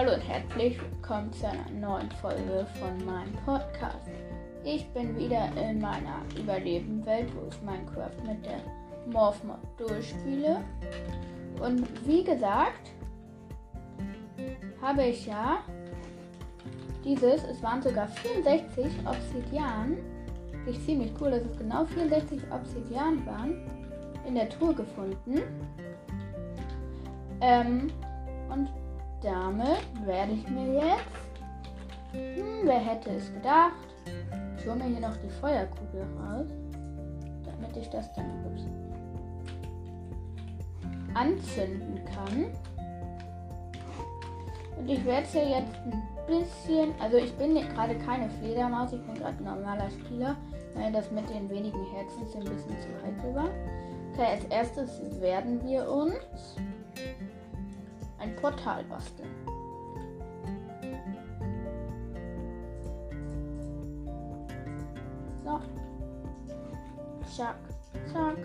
Hallo und herzlich willkommen zu einer neuen Folge von meinem Podcast. Ich bin wieder in meiner Überlebenwelt, wo ich Minecraft mit der Morphmod durchspiele. Und wie gesagt, habe ich ja dieses, es waren sogar 64 Obsidian, ich ziemlich cool, dass es genau 64 Obsidian waren, in der Truhe gefunden. Ähm, und damit werde ich mir jetzt, hm, wer hätte es gedacht, ich hole mir hier noch die Feuerkugel raus, damit ich das dann ups, anzünden kann. Und ich werde es ja jetzt ein bisschen, also ich bin gerade keine Fledermaus, ich bin gerade ein normaler Spieler, weil das mit den wenigen Herzen ein bisschen zu heikel war. Okay, als erstes werden wir uns ein Portal basteln. So. Zack, zack.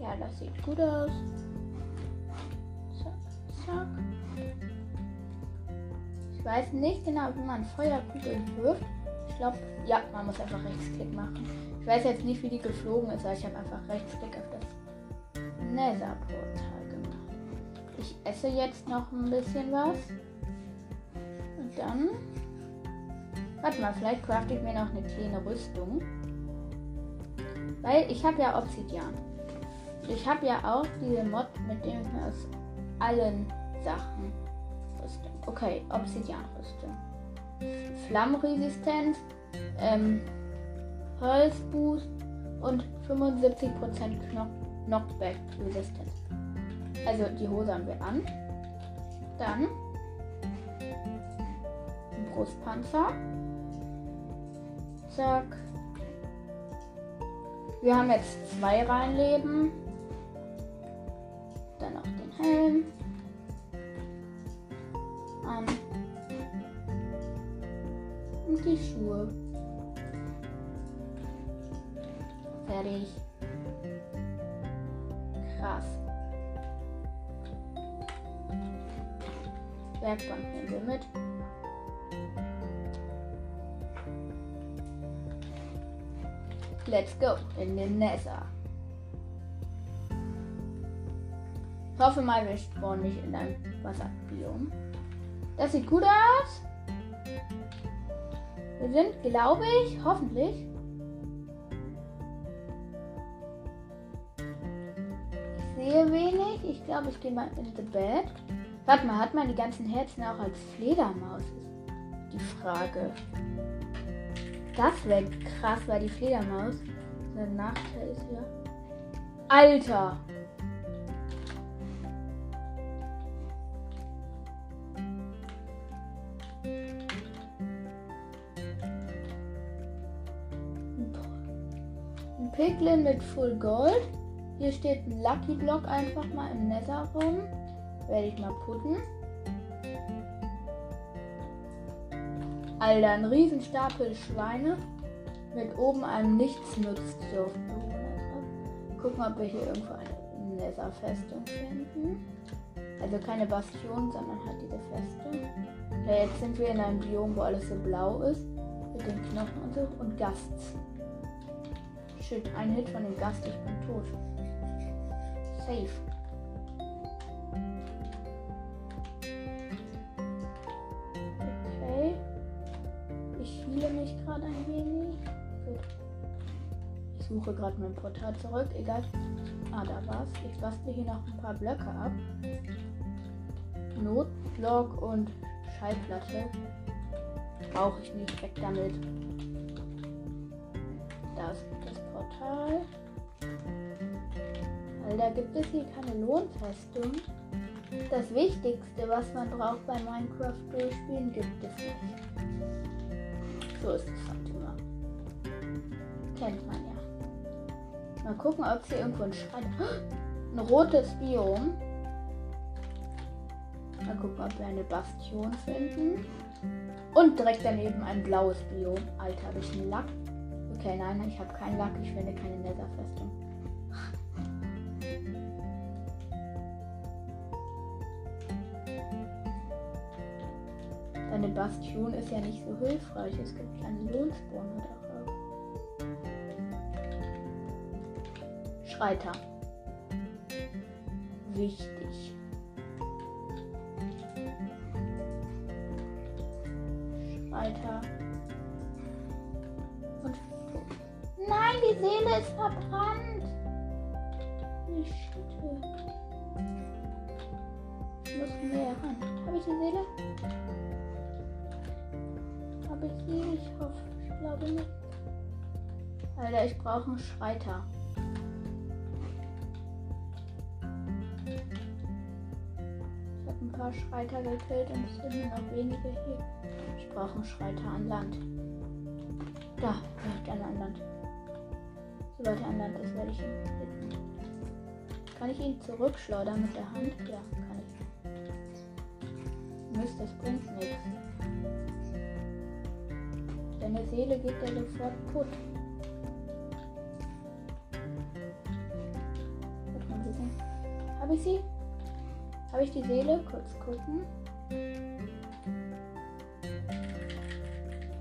Ja, das sieht gut aus. Ich weiß nicht genau, wie man Feuerkugeln wirft. Ich glaube, ja, man muss einfach Rechtsklick machen. Ich weiß jetzt nicht, wie die geflogen ist, aber ich habe einfach Rechtsklick auf das Nether-Portal gemacht. Ich esse jetzt noch ein bisschen was. Und dann. Warte mal, vielleicht crafte ich mir noch eine kleine Rüstung. Weil ich habe ja Obsidian. Ich habe ja auch diese Mod, mit dem ich aus allen Sachen. Okay, Obsidian-Rüstung. Flammenresistenz, ähm, Holzboost und 75% Knock Knockback Resistance. Also die Hose haben wir an. Dann Brustpanzer. Zack. Wir haben jetzt zwei Reinleben. Dann noch den Helm. An. Und die Schuhe. Fertig. Krass. Werkbank nehmen wir mit. Let's go in den Nether. Ich hoffe mal, wir spawnen nicht in einem Wasserbiom. Das sieht gut aus. Wir sind, glaube ich, hoffentlich. Ich sehe wenig. Ich glaube, ich gehe mal in the bed. Warte mal, hat man die ganzen Herzen auch als Fledermaus? Die Frage. Das wäre krass, weil die Fledermaus ein Nachteil ist hier. Alter! Piglin mit Full Gold. Hier steht ein Lucky Block einfach mal im Nether rum. Werde ich mal putten. Alter, ein Riesenstapel Schweine mit oben einem Nichtsnutzdorfbewohner drauf. Gucken, ob wir hier irgendwo eine Nether-Festung finden. Also keine Bastion, sondern halt diese Festung. Ja, jetzt sind wir in einem Biom, wo alles so blau ist. Mit den Knochen und so. Und Gasts. Shit, ein Hit von dem Gast, ich bin tot. Safe. Okay. Ich fühle mich gerade ein wenig. Gut. Ich suche gerade mein Portal zurück. Egal. Ah, da war's. Ich bastle hier noch ein paar Blöcke ab. Notblock und Schallplatte. Brauche ich nicht. Weg damit. Das Portal. Weil da gibt es hier keine Lohnfestung. Das Wichtigste, was man braucht bei Minecraft durchspielen, gibt es nicht. So ist es halt immer. Kennt man ja. Mal gucken, ob es hier irgendwo ein Schrein. Ein rotes Biom. Mal gucken, ob wir eine Bastion finden. Und direkt daneben ein blaues Biom. Alter, habe ich einen Lack? Okay, nein, ich habe keinen Lack. Ich finde keine Netherfestung. Deine Bastion ist ja nicht so hilfreich. Es gibt kleine Lohnspawner darauf. Schreiter. Wichtig. Seele ist verbrannt. Ich muss näher ran. Habe ich die Seele? Habe ich sie? Ich hoffe, ich glaube nicht. Alter, ich brauche einen Schreiter. Ich habe ein paar Schreiter gekillt und es sind nur noch wenige hier. Ich brauche einen Schreiter an Land. Da, direkt an Land. An Land ist, werde ich hitten. Kann ich ihn zurückschleudern mit der Hand? Ja, kann ich. Mist, das bringt nichts. Deine Seele geht ja sofort kaputt. Habe ich sie? Habe ich die Seele? Kurz gucken.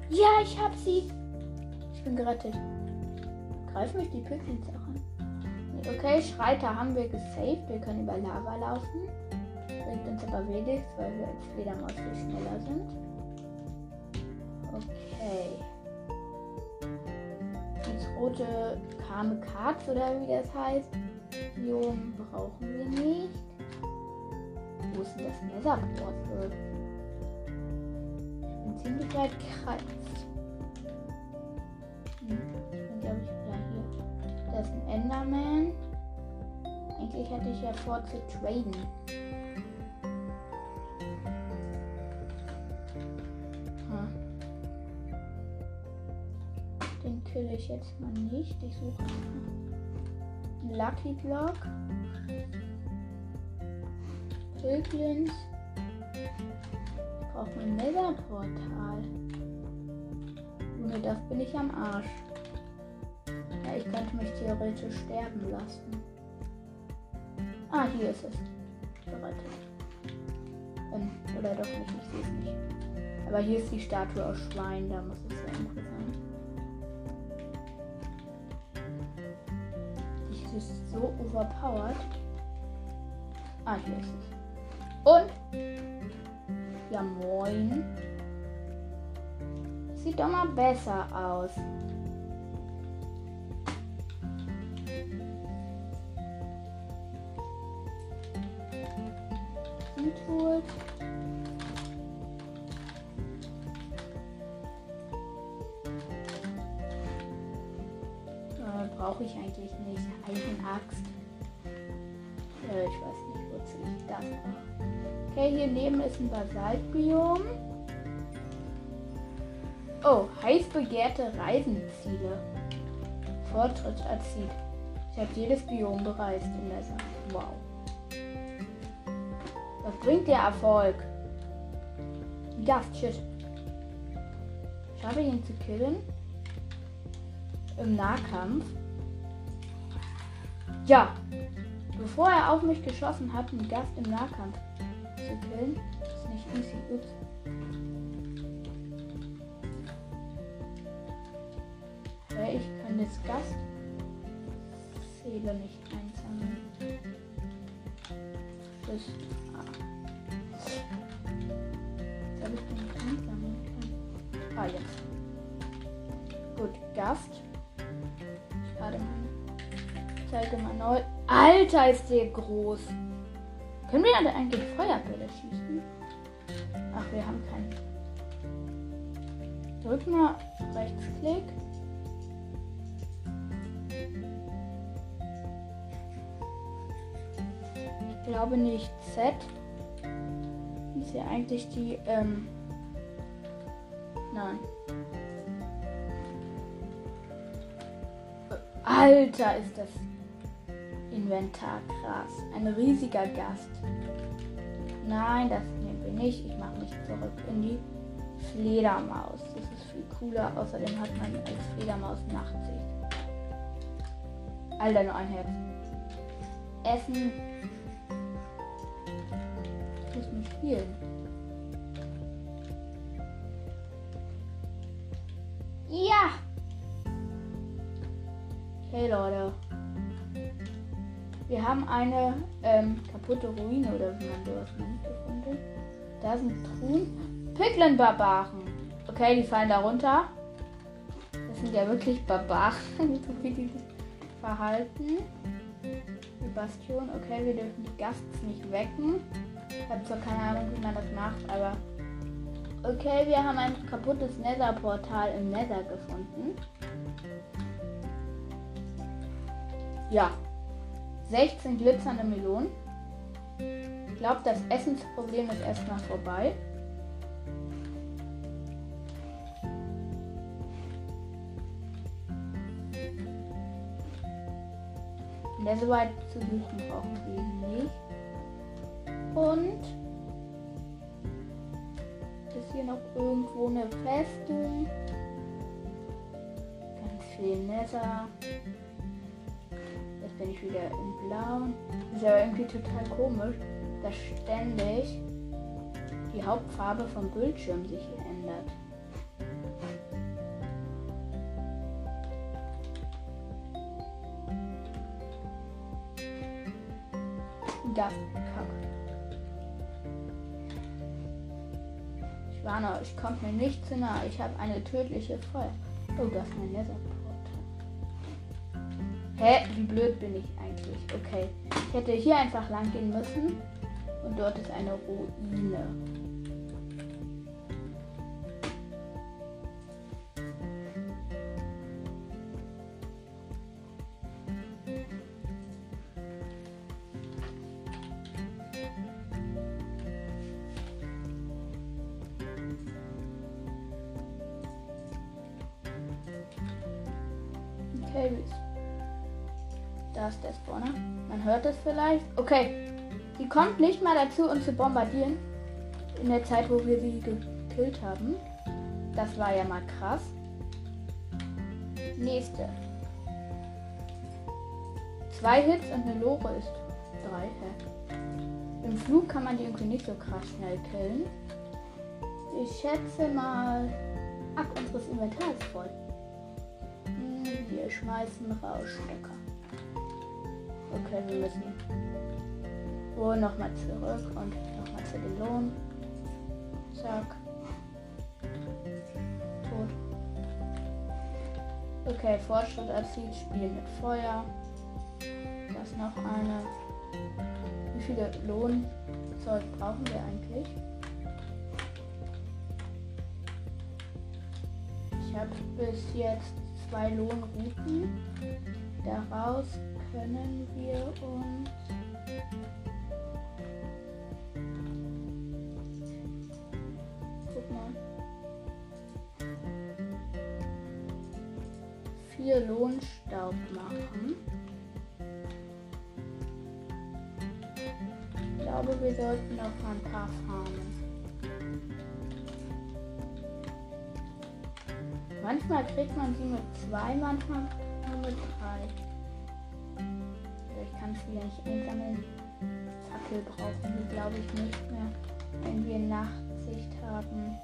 Ja, ich habe sie. Ich bin gerettet. Greifen mich die Pickens auch an? Nee, okay, Schreiter haben wir gesaved. Wir können über Lava laufen. Bringt uns aber wenig, weil wir als Fledermaus viel schneller sind. Okay. Das rote Kamikaze oder wie das heißt. Biom brauchen wir nicht. Wo ist denn das Netherportal? Ich bin ziemlich weit gereist. Hätte ich ja vor zu traden. Den kill ich jetzt mal nicht. Ich suche einen Lucky Block. Pilglins. Ich brauche ein Netherportal. Ohne das bin ich am Arsch. Ja, ich könnte mich theoretisch sterben lassen. Hier ist es. Bereit. Ähm, oder doch nicht, ich sehe es nicht. Aber hier ist die Statue aus Schwein, da muss es ja irgendwo sein. Die ist so overpowered. Ah, hier ist es. Und. Ja, moin. Sieht doch mal besser aus. Tools. Äh, Brauche ich eigentlich nicht. Eichenaxt. Äh, ich weiß nicht, wozu ich das brauche. Okay, hier neben ist ein Basaltbiom. Oh, heiß begehrte Reisenziele. Fortschritt erzielt. Ich habe jedes Biom bereist in der Sache. Wow. Was bringt der Erfolg? Gast, shit. Schaffe ich ihn zu killen? Im Nahkampf? Ja. Bevor er auf mich geschossen hat, einen Gast im Nahkampf zu killen, ist nicht easy. Ups. Okay, ich kann das Gast Seele nicht einsammeln. Das Gut, Gast. Ich lade meine. Zeige mal neu. Alter, ist der groß. Können wir da eigentlich Feuerbälle schießen? Ach, wir haben keinen. Drück mal Rechtsklick. Ich glaube nicht Z. Ist ja eigentlich die, ähm. Nein. Alter, ist das Inventar krass. Ein riesiger Gast. Nein, das nehmen wir nicht. Ich mache mich zurück in die Fledermaus. Das ist viel cooler. Außerdem hat man als Fledermaus Nachtsicht. Alter, nur ein Herz. Essen. Ich muss nicht spielen. Eine ähm, kaputte Ruine oder wie man sowas nennt gefunden. Da sind Truhen. Piglin-Barbaren. Okay, die fallen da runter. Das sind ja wirklich Barbaren, so wie die verhalten. Die Bastion. Okay, wir dürfen die Gasts nicht wecken. Ich habe zwar keine Ahnung, wie man das macht, aber. Okay, wir haben ein kaputtes Nether-Portal im Nether gefunden. Ja, 16 glitzernde Melonen. Ich glaube, das Essensproblem ist erstmal vorbei. Netherite zu suchen brauchen wir nicht. Und ist hier noch irgendwo eine Festung. Ganz viel Nether bin ich wieder im Blauen. Das ist ja irgendwie total komisch, dass ständig die Hauptfarbe vom Bildschirm sich ändert. Das Kack. Ich warne euch, kommt mir nicht zu nah. Ich habe eine tödliche Feuer. Oh, das ist mein Nether. Hä? Wie blöd bin ich eigentlich? Okay. Ich hätte hier einfach lang gehen müssen. Und dort ist eine Ruine. Nicht mal dazu, uns zu bombardieren. In der Zeit, wo wir sie gekillt haben. Das war ja mal krass. Nächste. Zwei Hits und eine Lore ist drei. Hä? Im Flug kann man die irgendwie nicht so krass schnell killen. Ich schätze mal. Ach, unseres Inventar ist voll. Hm, wir schmeißen Rauschstecker. Okay, wir müssen. Oh, nochmal zurück und nochmal zu den Lohn. Zack. Tot. Okay, Fortschritt erzielt, Spielen mit Feuer. Das ist noch eine. Wie viele Lohnzeug brauchen wir eigentlich? Ich habe bis jetzt zwei Lohnrouten. Daraus können wir uns Manchmal kriegt man sie mit zwei, manchmal nur mit drei kann es wieder nicht einsammeln. Fackel brauchen wir, glaube ich, nicht mehr, wenn wir Nachtsicht haben.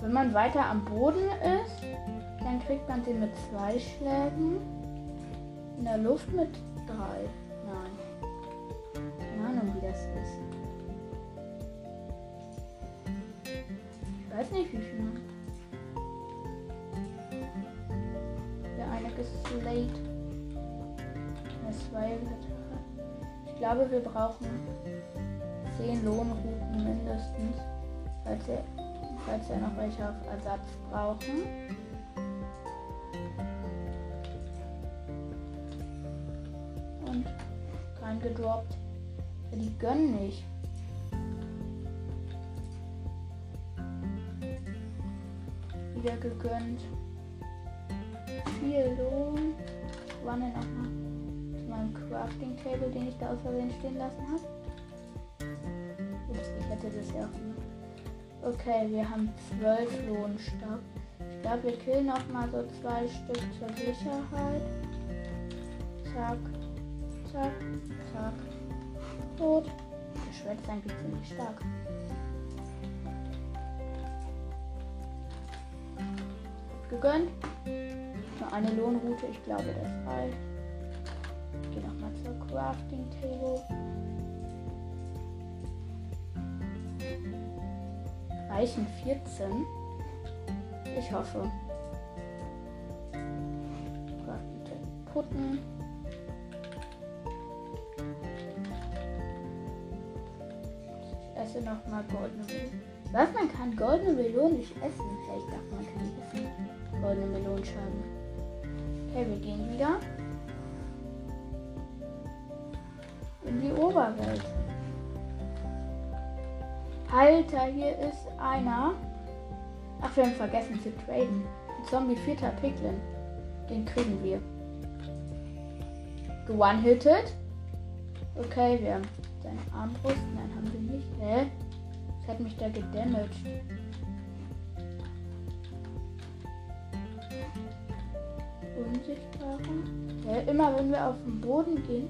Wenn man weiter am Boden ist, dann kriegt man sie mit zwei Schlägen. In der Luft mit drei. Nein. Keine Ahnung, wie das ist. Weiß nicht, wie viel man. Slate. Zwei Ich glaube, wir brauchen 10 Lohnrouten mindestens, falls wir, falls wir noch welche auf Ersatz brauchen. Und reingedroppt. Die gönnen nicht. Wieder gegönnt viel Lohn. Wann denn nochmal? meinem Crafting Table, den ich da aus Versehen stehen lassen habe. Ich hätte das ja auch gemacht. Okay, wir haben zwölf Lohnstock. Ich glaube, wir killen noch mal so zwei Stück zur Sicherheit. Zack, zack, zack. Tot. Ist eigentlich ziemlich stark. Gegönnt. Nur eine Lohnroute, ich glaube, das reicht. Ich gehe nochmal zur Crafting Table. Reichen 14. Ich hoffe. Crafting Table putten. Ich esse nochmal goldene Melonen. Was? Man kann goldene Melonen nicht essen. Vielleicht darf man kann die essen. Goldene Melonenscheiben. Okay, wir gehen wieder. In die Oberwelt. Alter, hier ist einer. Ach, wir haben vergessen zu traden. Ein Zombie vierter Piglin. Den kriegen wir. One-hitted. Okay, wir haben seine Armbrust. Nein, haben wir nicht. Hä? Das hat mich da gedamaged. Unsichtbarer. Ja, immer wenn wir auf den Boden gehen,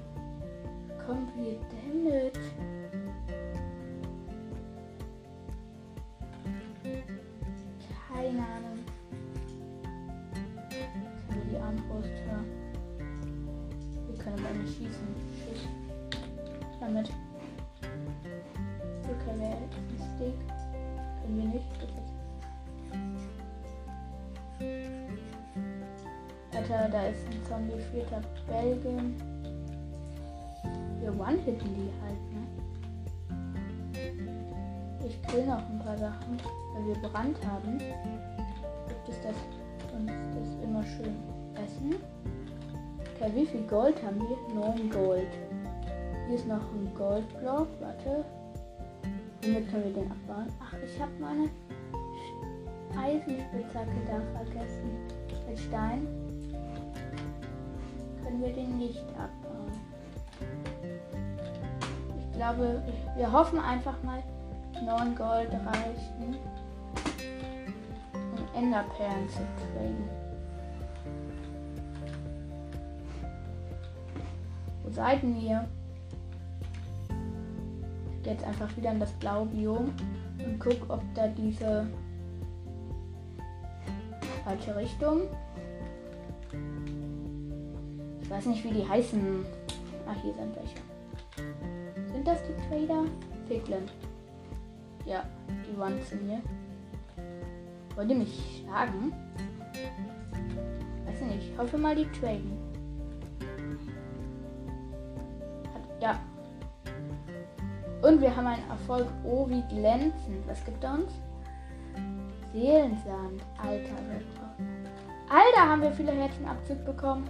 bekommen wir Damage. One-hitten die halt, ne? Ich kill noch ein paar Sachen, weil wir Brand haben. Gibt es das uns das immer schön essen? Okay, wie viel Gold haben wir? 9 Gold. Hier ist noch ein Goldblock. Warte. Womit können wir den abbauen? Ach, ich habe meine Eisenspitzhacke da vergessen. Mit Stein können wir den nicht abbauen. Glaube, wir hoffen einfach mal, 9 Gold reichen, um Enderperlen zu traden. Wo seid ihr? Ich gehe jetzt einfach wieder in das blaue Biom und guck, ob da diese falsche Richtung. Ich weiß nicht, wie die heißen. Ach, hier sind welche. Sind das die Trader? Piglin. Ja, die waren zu mir. Wollt ihr mich schlagen? Weiß nicht. Ich hoffe mal, die traden. Ja. Und wir haben einen Erfolg. Oh, wie glänzend. Was gibt er uns? Seelensand. Alter, Alter, haben wir viele Herzenabzug bekommen.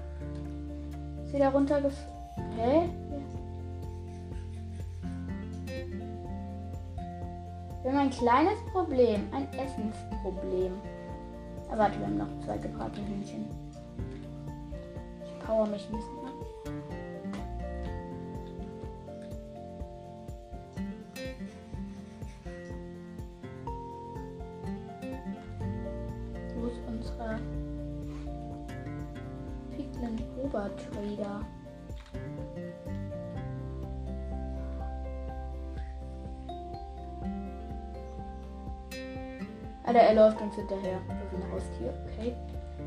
Ist wieder runtergefallen. Hä? Wir haben ein kleines Problem. Ein Essensproblem. Aber warte, wir haben noch zwei gebratene Hühnchen. Ich power mich ein bisschen Alter, er läuft uns hinterher. Ist ein Haustier, okay.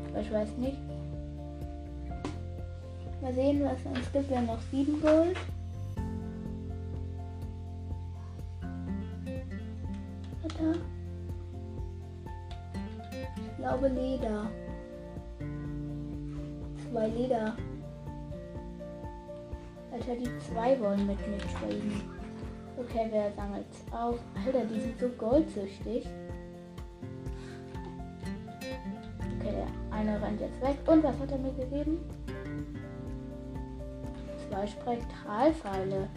Aber ich weiß nicht. Mal sehen, was uns gibt. Wir haben noch 7 Gold. Alter. Ich glaube Leder. Zwei Leder. Alter, die zwei wollen mit mir traden. Okay, wer sammelt auf? Alter, die sind so goldsüchtig. Rennt jetzt weg. Und was hat er mir gegeben? Zwei Spektralpfeile.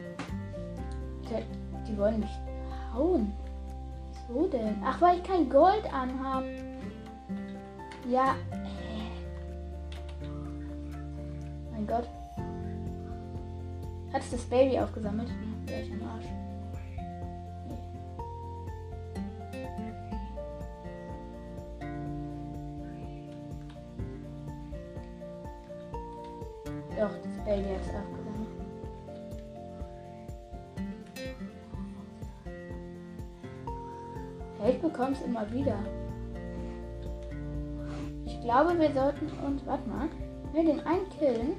Die, wollen mich hauen. Wieso denn? Ach, weil ich kein Gold anhab. Ja. Mein Gott. Hat es das Baby aufgesammelt? Ja, ich am Arsch. Wir sollten uns. Warte mal. Wenn wir den einen killen,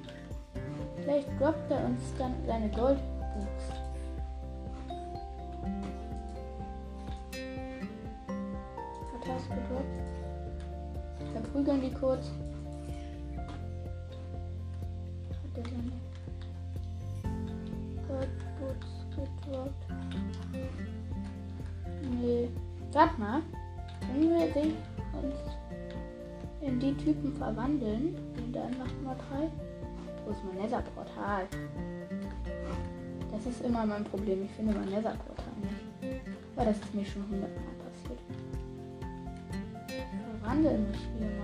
vielleicht droppt er uns dann seine Goldbooks. Was hast du gedroppt? Verprügeln die kurz. Hat er seine Goldbooks gedroppt? Nee. Warte mal. Wenn wir uns die Typen verwandeln, und dann machen wir drei. Wo ist mein Nether-Portal? Das ist immer mein Problem. Ich finde mein Nether-Portal nicht. Aber das ist mir schon hundertmal passiert. Ich mich hier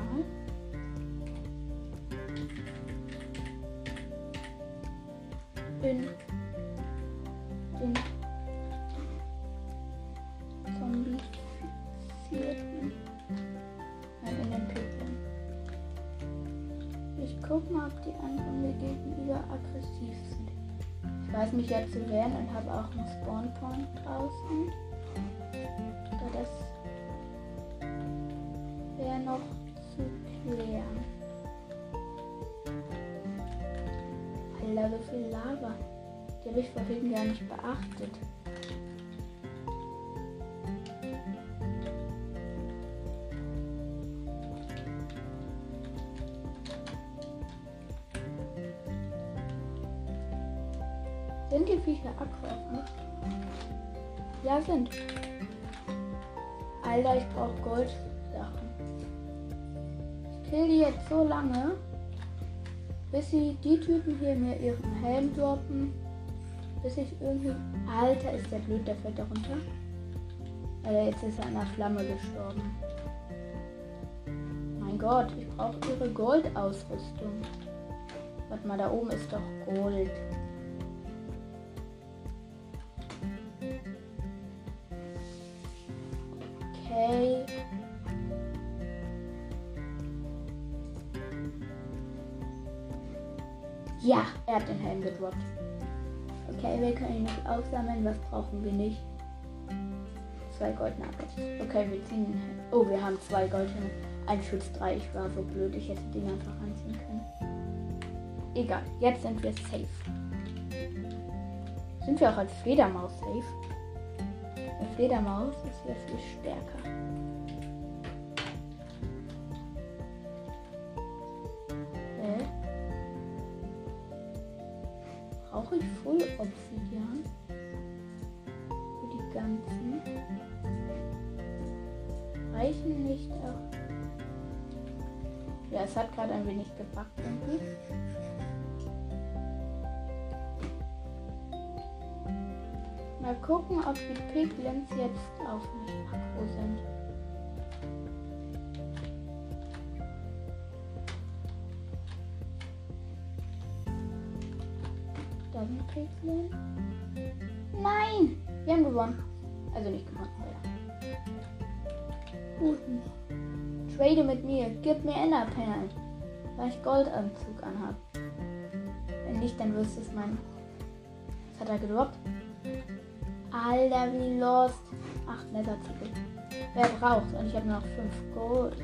Sind die Viecher mich? Ja, sind. Alter, ich brauche Goldsachen. Ich kill die jetzt so lange, bis sie die Typen hier mir ihren Helm droppen. Bis ich irgendwie. Alter, ist der blöd, der fällt da runter. Alter, jetzt ist er an der Flamme gestorben. Mein Gott, ich brauche ihre Goldausrüstung. Warte mal, da oben ist doch Gold. Gedroppt. Okay, wir können ihn noch aufsammeln. Was brauchen wir nicht? Zwei Goldnuggets. Okay, wir ziehen den Helm. Oh, wir haben zwei Goldhelme. Ein Schutz 3. Ich war so blöd. Ich hätte den einfach anziehen können. Egal, jetzt sind wir safe. Sind wir auch als Fledermaus safe? Eine Fledermaus ist ja viel stärker. Irgendwie. Mal gucken, ob die Piglins jetzt auf mich aggro sind. Da sind Piglin. Nein! Wir haben gewonnen. Also nicht gewonnen, aber ja. Guten. Trade mit mir. Gib mir Enderperlen. Weil ich Goldanzug anhab. Wenn nicht, dann wirst du es meinen. Was hat er gedroppt? Alter, wie lost. Acht Nether-Zettel. Wer braucht? Und ich habe noch fünf Gold.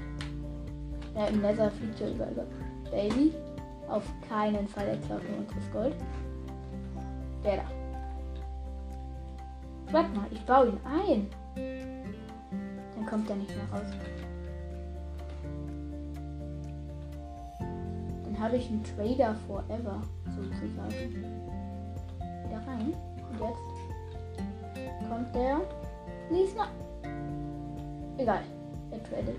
Ja, im Nether-Feature über, über Baby. Auf keinen Fall der klaut mir unseres Gold. Der da. Warte mal, ich baue ihn ein. Dann kommt er nicht mehr raus. Habe ich einen Trader forever, sozusagen. Da rein. Und jetzt kommt der. Lies mal. Egal. Er tradet.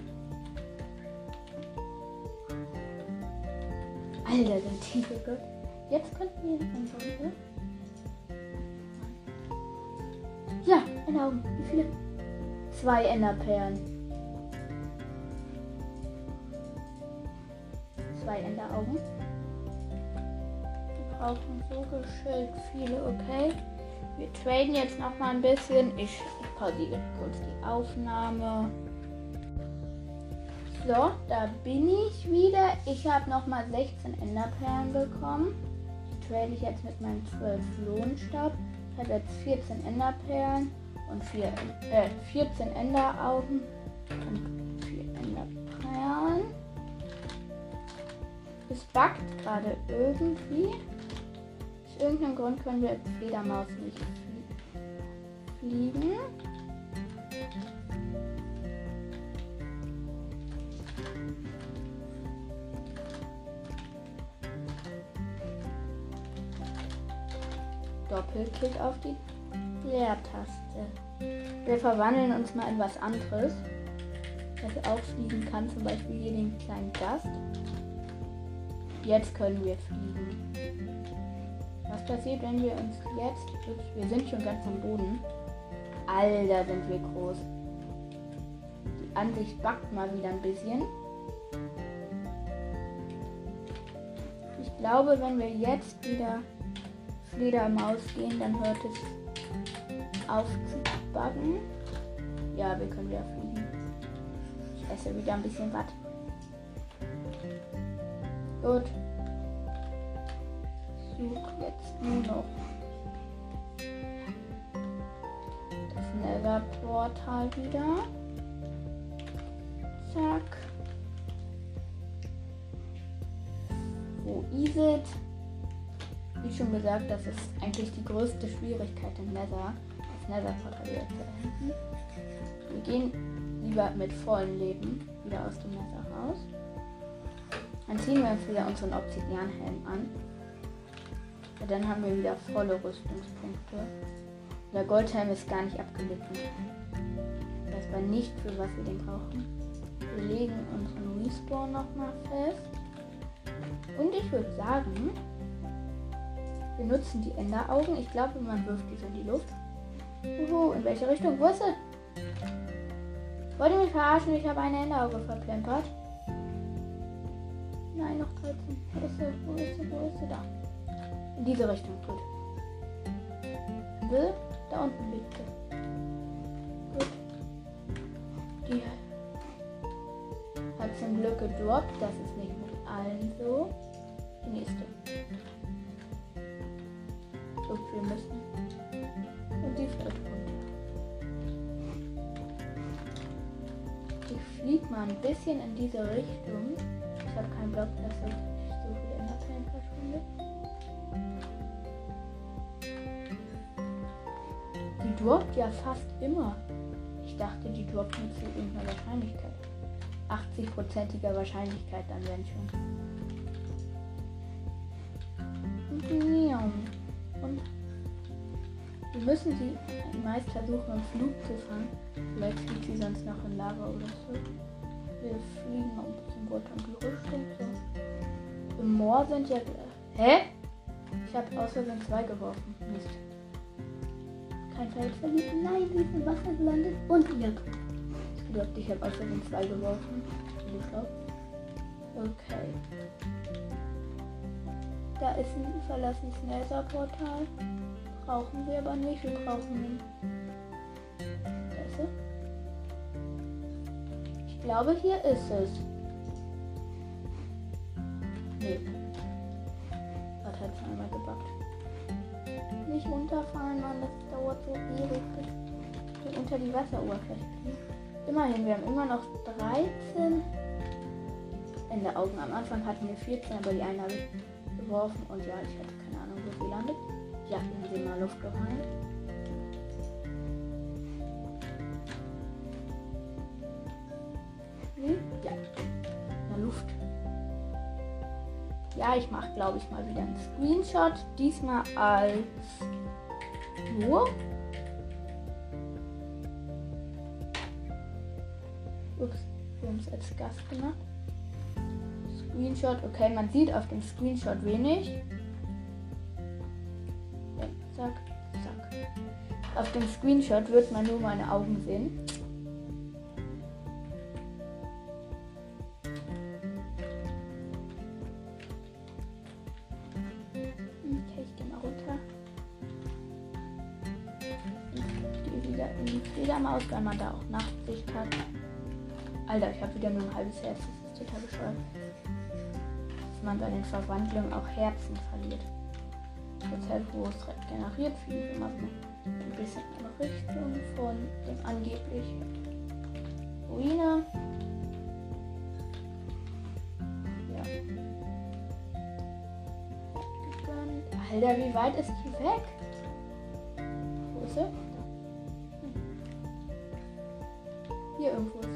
Alter, der tiefe Gott. Jetzt könnten wir oder? Ja, Enderaugen. Wie viele? Zwei Enderperlen. Zwei Enderaugen. Wir brauchen so geschillt viele, okay? Wir traden jetzt noch mal ein bisschen. Ich pausiere kurz die Aufnahme. So, da bin ich wieder. Ich habe noch mal 16 Enderperlen bekommen. Die trade ich jetzt mit meinem 12 Lohnstab. Ich habe jetzt 14 Enderperlen und 4, äh, 14 Enderaugen und Es backt gerade irgendwie. Aus irgendeinem Grund können wir als Fledermaus nicht fliegen. Doppelklick auf die Leertaste. Wir verwandeln uns mal in was anderes. Das auch fliegen kann, zum Beispiel hier den kleinen Gast. Jetzt können wir fliegen. Was passiert, wenn wir uns jetzt... Wir sind schon ganz am Boden. Alter, sind wir groß. Die Ansicht backt mal wieder ein bisschen. Ich glaube, wenn wir jetzt wieder Fledermaus gehen, dann hört es auf zu backen. Ja, wir können wieder fliegen. Ich esse wieder ein bisschen was. Gut. Such jetzt nur noch das Nether-Portal wieder. Zack. Wo ist es? Wie schon gesagt, das ist eigentlich die größte Schwierigkeit im Nether, das Nether-Portal wieder zu beenden. Wir gehen lieber mit vollem Leben wieder aus dem Nether raus. Dann ziehen wir uns wieder unseren Obsidian-Helm an. Und dann haben wir wieder volle Rüstungspunkte. Der Goldhelm ist gar nicht abgelitten. Das war nicht für was wir den brauchen. Wir legen unseren Respawn nochmal fest. Und ich würde sagen, wir nutzen die Enderaugen. Ich glaube, man wirft diese in die Luft. Uhu, in welche Richtung? Wo ist sie? Wollt ihr mich verarschen? Ich habe eine Enderauge verplempert. Nein, noch 13. Wo ist sie? Wo ist sie? Wo ist sie? Da. In diese Richtung. Gut. Will? Da unten liegt sie. Gut. Die hat zum Glück gedroppt. Das ist nicht mit allen so. Die nächste. So, wir müssen. Und die fällt runter. Ich flieg mal ein bisschen in diese Richtung. Habe keinen Block, dass ich so viele Enderperlen verschwinde. Die droppt ja fast immer. Ich dachte, die droppt mit zu irgendeiner Wahrscheinlichkeit. 80-prozentiger Wahrscheinlichkeit dann, wenn schon. Und wir müssen sie meist versuchen, im Flug zu fangen. Vielleicht fliegt sie sonst noch in Lava oder so. Wir fliegen noch runter in die Richtung. So. Im Moor sind ja. Hä? Ich habe Versehen zwei geworfen. Mist. Kein Feld verliert. Nein, sie ist im Wasser gelandet. Und ja. Ich glaube, ich habe Versehen zwei geworfen. Okay. Da ist ein verlassenes Nether-Portal. Brauchen wir aber nicht. Wir brauchen. Ist Ich glaube, hier ist es. Nee. Hat halt schon einmal gebackt. Nicht runterfallen, Mann. Das dauert so ewig, bis unter die Wasseroberfläche. Immerhin, wir haben immer noch 13 Ende Augen. Am Anfang hatten wir 14, aber die eine habe ich geworfen und ja, ich hatte keine Ahnung, wo sie landet. Ja, haben sie mal Luft geheult. Glaube ich, mal wieder einen Screenshot. Diesmal als nur. Ups, wir haben es als Gast gemacht. Screenshot. Okay, man sieht auf dem Screenshot wenig. Zack, zack. Auf dem Screenshot wird man nur meine Augen sehen. Alter, ich habe wieder nur ein halbes Herz. Das ist total bescheuert. Dass man bei den Verwandlungen auch Herzen verliert. Das es regeneriert, fliegen wir mal ein bisschen in Richtung von dem angeblich Ruine. Ja. Alter, wie weit ist die weg? Wo ist sie? Hier irgendwo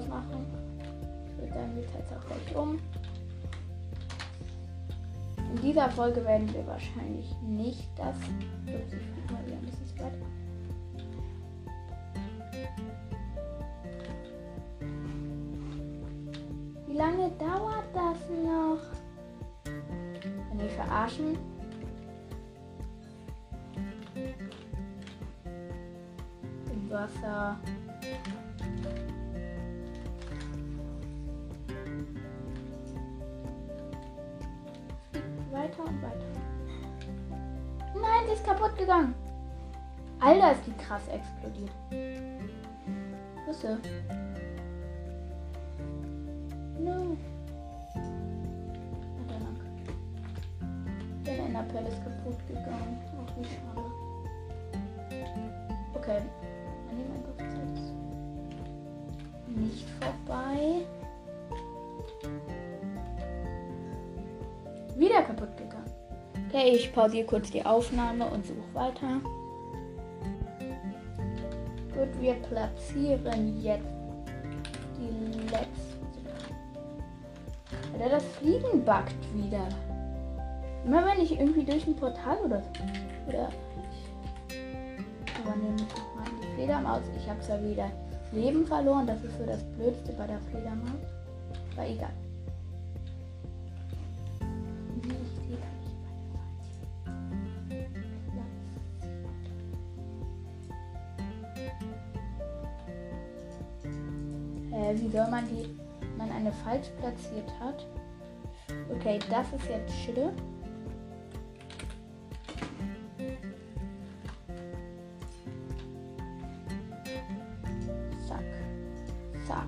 ausmachen. Ich würde sagen, wir jetzt auch gleich um. In dieser Folge werden wir wahrscheinlich nicht das. Ups, ich fliege mal wieder ein bisschen weit. Wie lange dauert das noch? Wenn wir verarschen. Im Wasser. Ist kaputt gegangen. Alter, ist die krass explodiert. Sie? No. Der Enderpell ist kaputt gegangen. Ach, wie schade. Okay. Ah, nee, mein Gott, Zeit ist nicht vorbei. Wieder kaputt gegangen. Okay, ich pausiere kurz die Aufnahme und suche weiter. Gut, wir platzieren jetzt die letzte. Alter, das Fliegen backt wieder. Immer wenn ich irgendwie durch ein Portal oder so. Oder ich übernehme ich mal die Fledermaus. Ich habe zwar wieder Leben verloren. Das ist so das Blödste bei der Fledermaus. Aber egal. Falsch platziert hat? Okay, das ist jetzt Schille. Zack. Zack.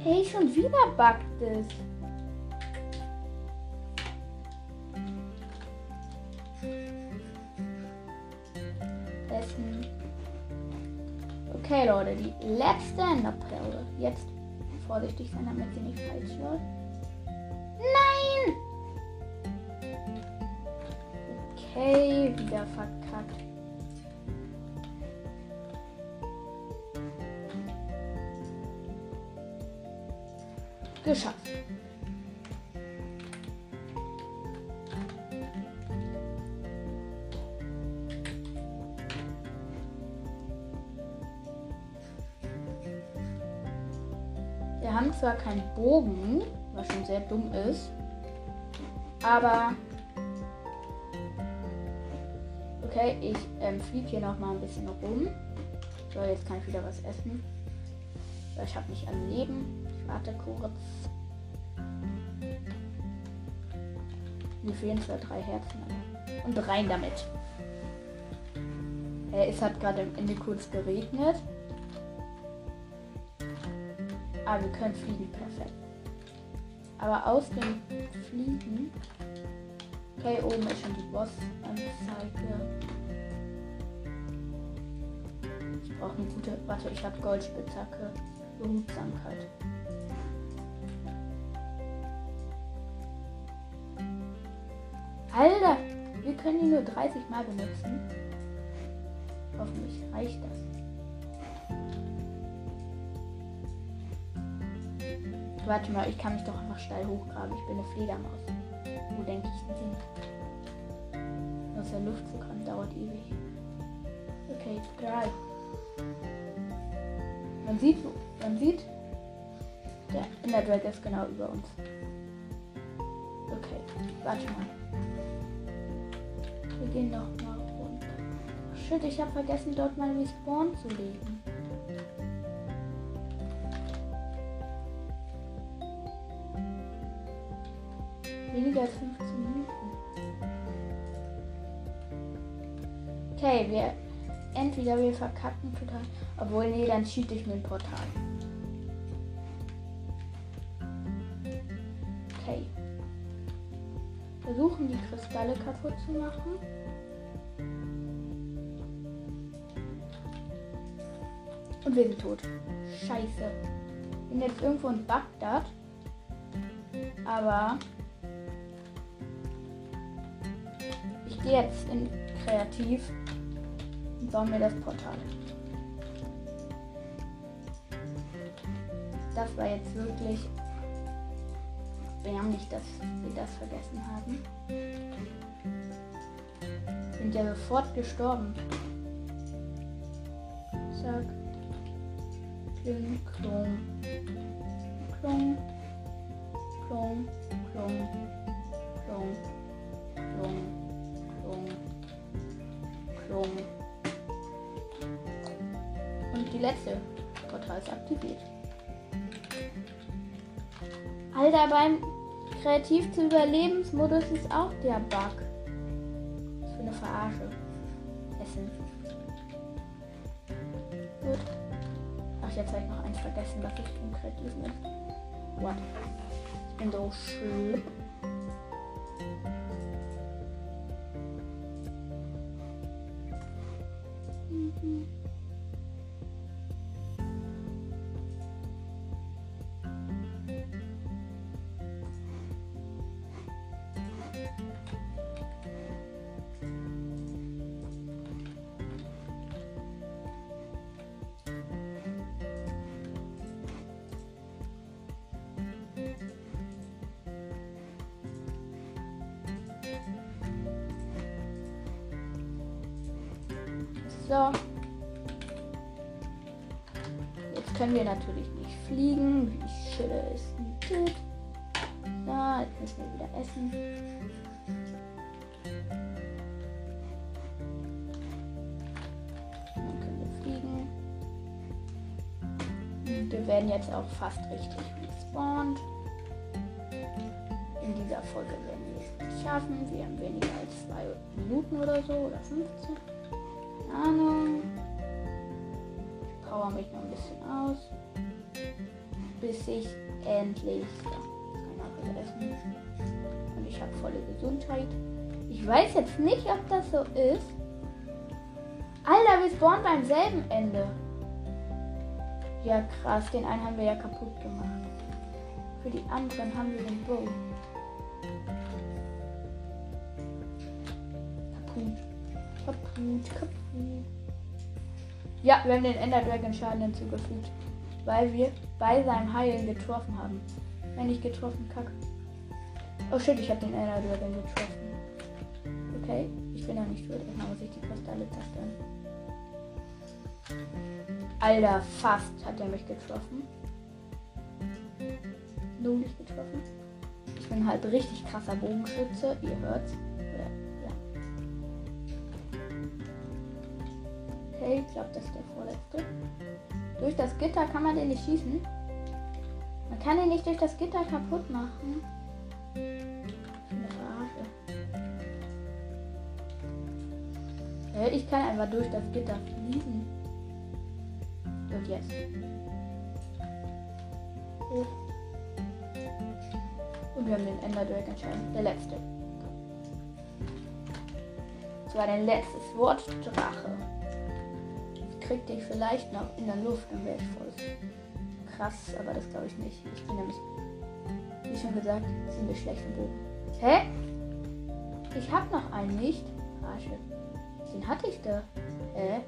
Hey, schon wieder buggt es. Essen. Okay, Leute, die letzte Enderperle. Jetzt vorsichtig sein, damit sie nicht falsch läuft. Nein! Okay, wieder verkackt. Geschafft. Zwar keinen Bogen, was schon sehr dumm ist, aber okay, ich ähm, fliege hier noch mal ein bisschen rum. So, jetzt kann ich wieder was essen. Ich habe nicht an Leben. Ich warte kurz. Mir fehlen zwar drei Herzen, und rein damit. Äh, es hat gerade am Ende kurz geregnet. Ah, wir können fliegen, perfekt. Aber aus dem Fliegen. Okay, oben ist schon die Boss-Anzeige. Ich brauche eine gute. Warte, ich habe Goldspitzhacke. Behutsamkeit. Alter, wir können die nur 30 Mal benutzen. Hoffentlich reicht das. Warte mal, ich kann mich doch einfach steil hochgraben. Ich bin eine Fledermaus. Wo denke ich denn hin? Aus der Luft zu kommen dauert ewig. Okay, drei, Man sieht, man sieht, der Ender Dragon ist genau über uns. Okay, warte mal. Wir gehen noch mal runter. Shit, ich habe vergessen, dort mal Respawn zu legen. Verkacken total. Obwohl, nee, dann cheat ich mit dem Portal. Okay. Versuchen die Kristalle kaputt zu machen. Und wir sind tot. Scheiße. Bin jetzt irgendwo in Bagdad. Aber ich gehe jetzt in kreativ und baue mir das Portal. Das war jetzt wirklich erbärmlich, dass wir das vergessen haben. Sind ja sofort gestorben. Zack. Kling, klong. Klong. Die letzte Portal ist aktiviert. Alter, beim Kreativ zu Überlebensmodus ist auch der Bug. Was für eine Verarsche. Essen. Gut. Ach, jetzt habe ich noch eins vergessen, was ich im Kreativen ist. What? Ich bin so schlimm. Jetzt auch fast richtig respawned. In dieser Folge werden wir es nicht schaffen. Wir haben weniger als zwei Minuten oder so oder 15. Ahnung. Ich power mich noch ein bisschen aus. Bis ich endlich. So, kann auch essen. Und ich habe volle Gesundheit. Ich weiß jetzt nicht, ob das so ist. Alter, wir spawnen beim selben Ende. Ja, krass. Den einen haben wir ja kaputt gemacht. Für die anderen haben wir den Bow. Kaputt. Kaputt, kaputt. Ja, wir haben den Ender Dragon Schaden hinzugefügt, weil wir bei seinem Heilen getroffen haben. Wenn ich getroffen, kacke. Oh shit, ich habe den Ender Dragon getroffen. Okay, ich bin noch nicht tot. Erstmal muss ich die Kristalle zerstören. Alter, fast hat er mich getroffen. Nur nicht getroffen. Ich bin halt richtig krasser Bogenschütze. Ihr hört's. Okay, ich glaube, das ist der vorletzte. Durch das Gitter kann man den nicht schießen. Man kann den nicht durch das Gitter kaputt machen. Ja, ich kann einfach durch das Gitter fliegen. Und jetzt. Und wir haben den Ender Dragon Schein. Der letzte. Das war dein letztes Wort, Drache krieg dich vielleicht noch in der Luft, dann wäre ich krass, aber das glaube ich nicht. Ich bin nämlich, wie schon gesagt, ziemlich schlecht im Bogen. Hä? Ich habe noch einen nicht. Shit. Den hatte ich da. Hä?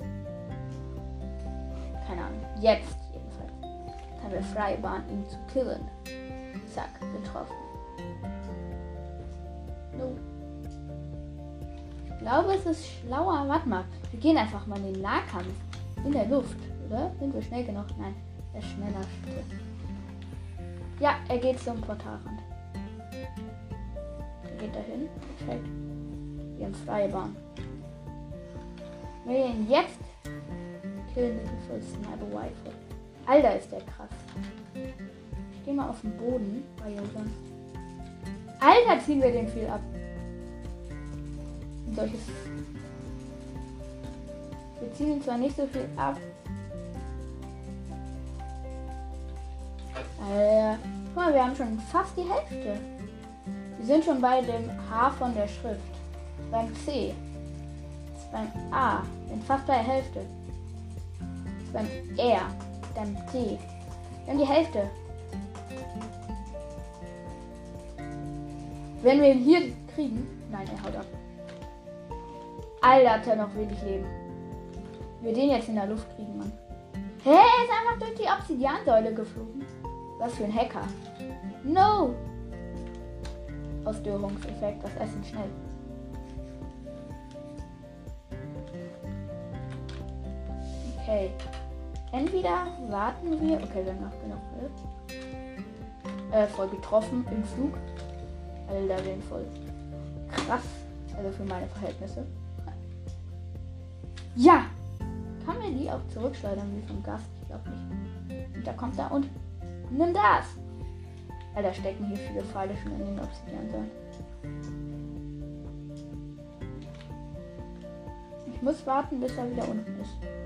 Keine Ahnung. Jetzt jedenfalls. Haben wir freie Bahn, ihn zu killen. Zack, getroffen. No. Ich glaube, es ist schlauer. Warte mal. Wir gehen einfach mal in den Nahkampf. in der Luft, oder? Sind wir schnell genug? Nein, er ist schneller. Ja, er geht zum Portalrand. Er geht dahin. Perfekt. Wir haben freie Bahn. Wir ihn jetzt dem Full Sniper Rifle. Alter, ist der krass. Ich geh mal auf den Boden bei Josan. Alter, ziehen wir den viel ab. Ein solches. Wir ziehen ihn zwar nicht so viel ab. Alter. Guck mal, wir haben schon fast die Hälfte. Wir sind schon bei dem H von der Schrift. Beim C. Beim A. Sind fast bei der Hälfte. Beim R. Dann. Wir haben die Hälfte. Wenn wir ihn hier kriegen. Nein, er haut ab. Alter, hat er noch wenig Leben. Wir den jetzt in der Luft kriegen, Mann. Hä, er ist einfach durch die Obsidiansäule geflogen. Was für ein Hacker. No! Ausdörrungseffekt, das Essen schnell. Okay. Entweder warten wir. Okay, wir noch genug Hilfe. Äh, voll getroffen im Flug. Alter, den voll. Krass. Also für meine Verhältnisse. Ja! Kann mir die auch zurückschleudern wie vom Gast? Ich glaube nicht. Und da kommt er und nimm das! Alter, stecken hier viele Pfeile schon in den Obsidian. Ich muss warten, bis er wieder unten ist.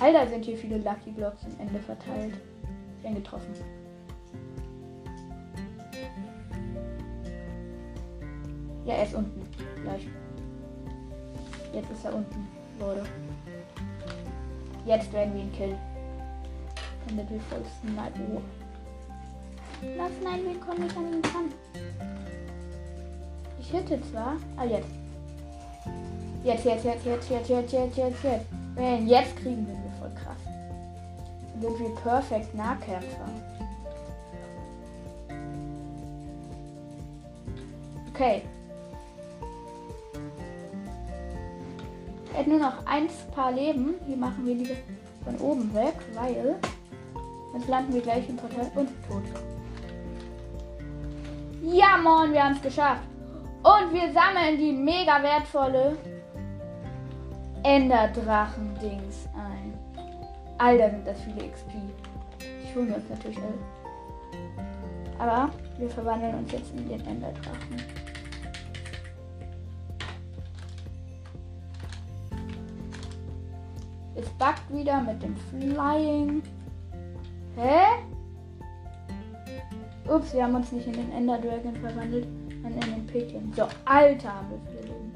Alter, sind hier viele Lucky Blocks am Ende verteilt. Ich bin getroffen. Ja, er ist unten. Gleich. Jetzt ist er unten, Leute. Jetzt werden wir ihn killen. Kann der vollsten Sniper. Lass nein, wir kommen nicht an ihn ran. Ich hätte zwar. Ah, jetzt. Jetzt, jetzt, jetzt, jetzt, jetzt, jetzt, jetzt, jetzt, jetzt. Wenn jetzt kriegen wir wir voll krass. Wir perfekt Nahkämpfer. Okay. Er hat nur noch ein paar Leben. Hier machen wir lieber von oben weg, weil sonst landen wir gleich im Portal und tot. Ja, Mann, wir haben es geschafft. Und wir sammeln die mega wertvolle Enderdrachen-Dings ein. Alter, sind das viele XP. Ich hole mir uns natürlich alle. Aber wir verwandeln uns jetzt in den Enderdrachen. Es backt wieder mit dem Flying. Hä? Ups, wir haben uns nicht in den Ender Dragon verwandelt, sondern in den Pigeon. So, Alter, haben wir viele Leben.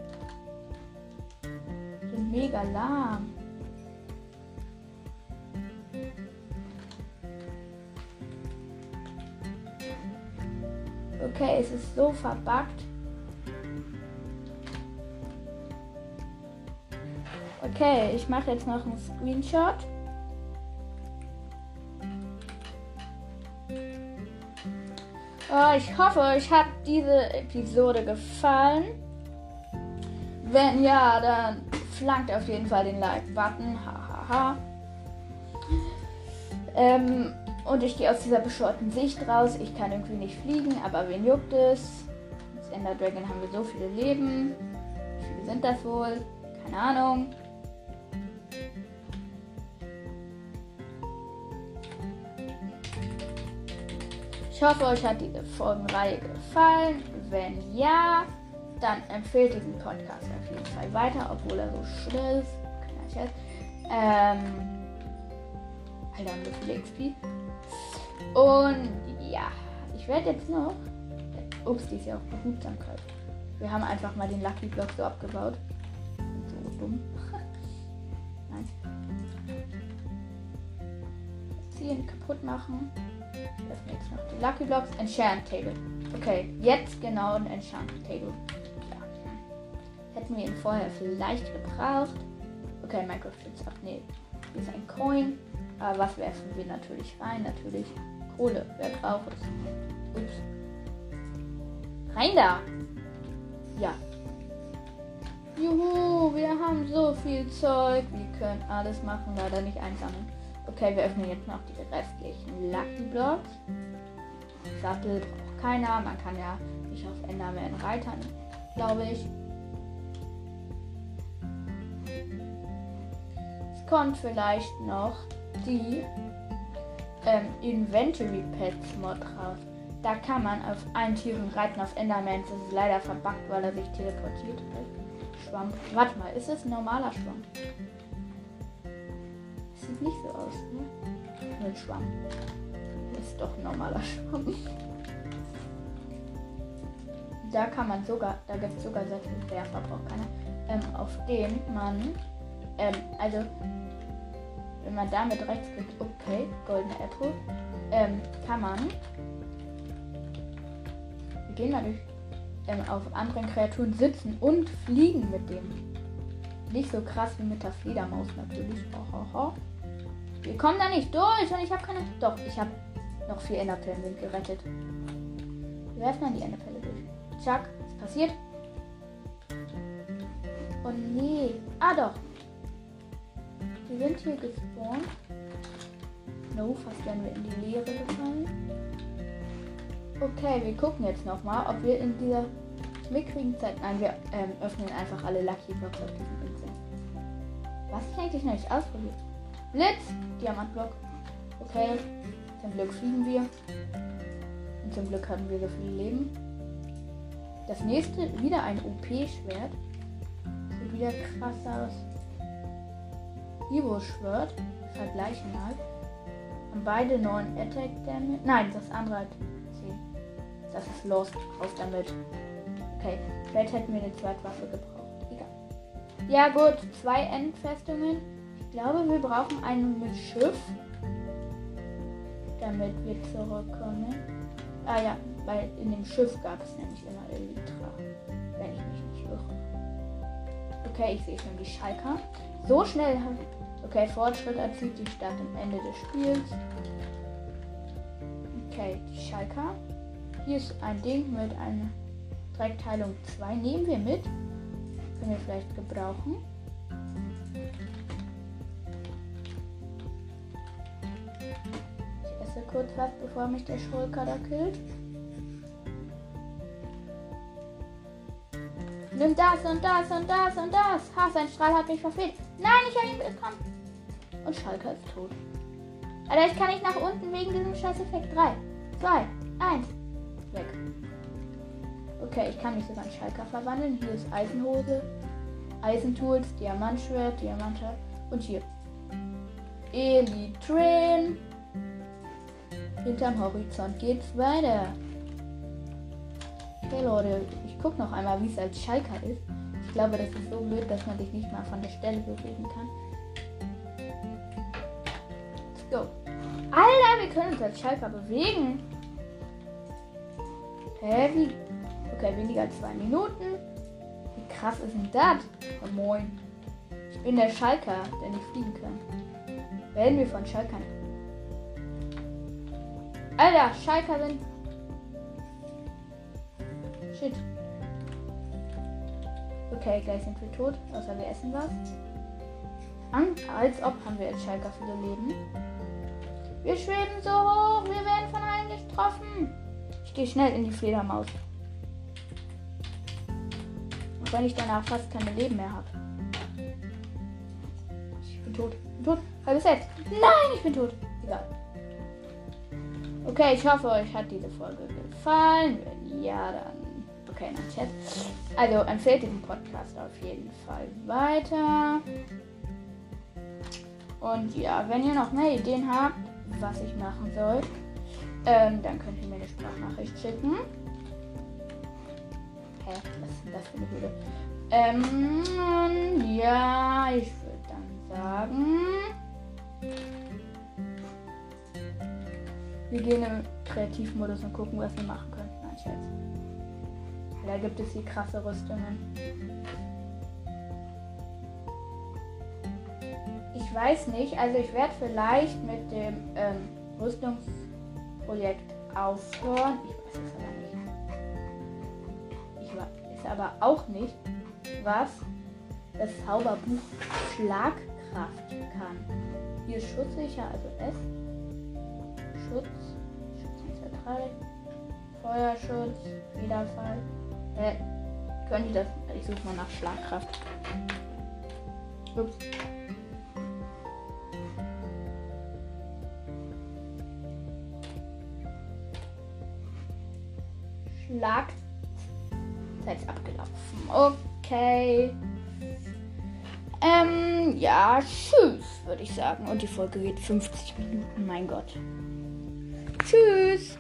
Sind mega lahm. Okay, es ist so verbuggt. Okay, ich mache jetzt noch einen Screenshot. Oh, ich hoffe, euch hat diese Episode gefallen. Wenn ja, dann flankt auf jeden Fall den Like-Button. Hahaha. Ähm, und ich gehe aus dieser bescheuerten Sicht raus. Ich kann irgendwie nicht fliegen, aber wen juckt es? Als Ender Dragon haben wir so viele Leben. Wie viele sind das wohl? Keine Ahnung. Ich hoffe, euch hat diese Folgenreihe gefallen. Wenn ja, dann empfehlt diesen Podcast auf jeden Fall weiter, obwohl er so schnell ist. Ähm, Alter, haben wir viele XP. Und ja, ich werde jetzt noch. Ups, die ist ja auch Behutsamkeit. Wir haben einfach mal den Lucky Block so abgebaut. So dumm. Nein. Ziehen, kaputt machen. Öffne jetzt noch die Lucky Blocks. Enchant Table. Okay, jetzt genau ein Enchant Table. Ja. Hätten wir ihn vorher vielleicht gebraucht. Okay, Minecraft jetzt ab. Nee, ist ein Coin. Aber was werfen wir natürlich rein? Natürlich Kohle. Wer braucht es? Ups. Rein da! Ja. Juhu! Wir haben so viel Zeug. Wir können alles machen, leider nicht einsammeln. Okay, wir öffnen jetzt noch die restlichen Lucky Blocks. Sattel braucht keiner. Man kann ja sich auf Enderman reitern, glaube ich. Es kommt vielleicht noch die ähm, Inventory Pets Mod raus. Da kann man auf allen Tieren reiten auf Endermans. Das ist leider verbuggt, weil er sich teleportiert hat. Schwamm. Warte mal, ist es ein normaler Schwamm? Sieht nicht so aus, ne? Ein Schwamm. Ist doch ein normaler Schwamm. Da kann man sogar, da gibt es sogar Sättelwerfer, braucht keiner, ähm, auf den man, ähm, also wenn man damit rechts klickt, okay, goldene Apple, ähm, kann man, wir gehen durch, ähm, auf anderen Kreaturen sitzen und fliegen mit dem. Nicht so krass wie mit der Fledermaus natürlich. Oh, oh, oh. Wir kommen da nicht durch und ich habe keine. Doch, ich habe noch vier Enderperlen sind gerettet. Wir werfen dann die Enderperle durch. Zack, was passiert? Oh nee. Ah doch. Wir sind hier gespawnt. No, fast wären wir in die Leere gefallen. Okay, wir gucken jetzt nochmal, ob wir in dieser mickrigen Zeit. Nein, wir ähm, öffnen einfach alle Lucky Blocks auf diesem Insel. Was ich eigentlich noch nicht ausprobiert? Blitz! Diamantblock. Okay. Zum Glück fliegen wir. Und zum Glück haben wir so viel Leben. Das nächste, wieder ein OP-Schwert. Sieht wieder krass aus. Hero-Schwert. Vergleichen mal. Haben beide 9 Attack Damage. Nein, das andere hat 10. Das ist Lost. Raus damit. Okay, vielleicht hätten wir eine Zweitwaffe gebraucht. Egal. Ja gut, zwei Endfestungen. Ich glaube, wir brauchen eine mit Schiff. Damit wir zurückkommen. Ah ja, weil in dem Schiff gab es nämlich immer Elytra. Wenn ich mich nicht irre. Okay, ich sehe schon die Schalker. So schnell Okay, Fortschritt erzielt die Stadt am Ende des Spiels. Okay, die Schalker. Hier ist ein Ding mit einer Dreckteilung 2. Nehmen wir mit. Können wir vielleicht gebrauchen. Ich esse kurz was, bevor mich der Schulker da killt. Nimm das und das und das und das. Ha, sein Strahl hat mich verfehlt. Nein, ich habe ihn bekommen. Und Schalker ist tot. Alter, ich kann nicht nach unten wegen diesem scheiß Effekt. 3, 2, 1. Weg. Okay, ich kann mich sogar in Schalker verwandeln. Hier ist Eisenhose, Eisentools, Diamantschwert, Diamante und hier. Elytren. Hinterm Horizont geht's weiter. Okay, Leute, ich guck noch einmal, wie es als Schalker ist. Ich glaube, das ist so blöd, dass man sich nicht mal von der Stelle bewegen kann. Können uns als Schalker bewegen. Hä, wie? Okay, weniger als zwei Minuten. Wie krass ist denn das? Oh, moin. Ich bin der Schalker, der nicht fliegen kann. Werden wir von Schalkern. Alter, Schalker sind. Shit. Okay, gleich sind wir tot. Außer wir essen was. Als ob haben wir jetzt Schalker viele Leben. Wir schweben so hoch, wir werden von allen getroffen. Ich gehe schnell in die Fledermaus. Und wenn ich danach fast keine Leben mehr habe. Ich bin tot. Ich bin tot. Halbes jetzt. Nein, ich bin tot. Egal. Okay, ich hoffe, euch hat diese Folge gefallen. Wenn ja, dann. Okay, nein, Chat. Also empfehlt diesen Podcast auf jeden Fall weiter. Und ja, wenn ihr noch mehr Ideen habt, was ich machen soll, ähm, dann könnt ihr mir eine Sprachnachricht schicken. Hä? Was ist denn das für eine Höhle? Ähm, ja, ich würde dann sagen. Wir gehen im Kreativmodus und gucken, was wir machen können. Nein, Scherz. Da gibt es hier krasse Rüstungen. Ich weiß nicht, also ich werde vielleicht mit dem ähm, Rüstungsprojekt aufhören. Ich weiß es aber nicht. Ich weiß aber auch nicht, was das Zauberbuch Schlagkraft kann. Hier schutzsicher, also S. Schutz, Schutz 1, 2, 3. Feuerschutz, Wiederfall. Hä? Können die das? Ich suche mal nach Schlagkraft. Ups. Schlag. Zeit ist abgelaufen. Okay. Ähm, ja, tschüss, würde ich sagen. Und die Folge geht 50 Minuten, mein Gott. Tschüss.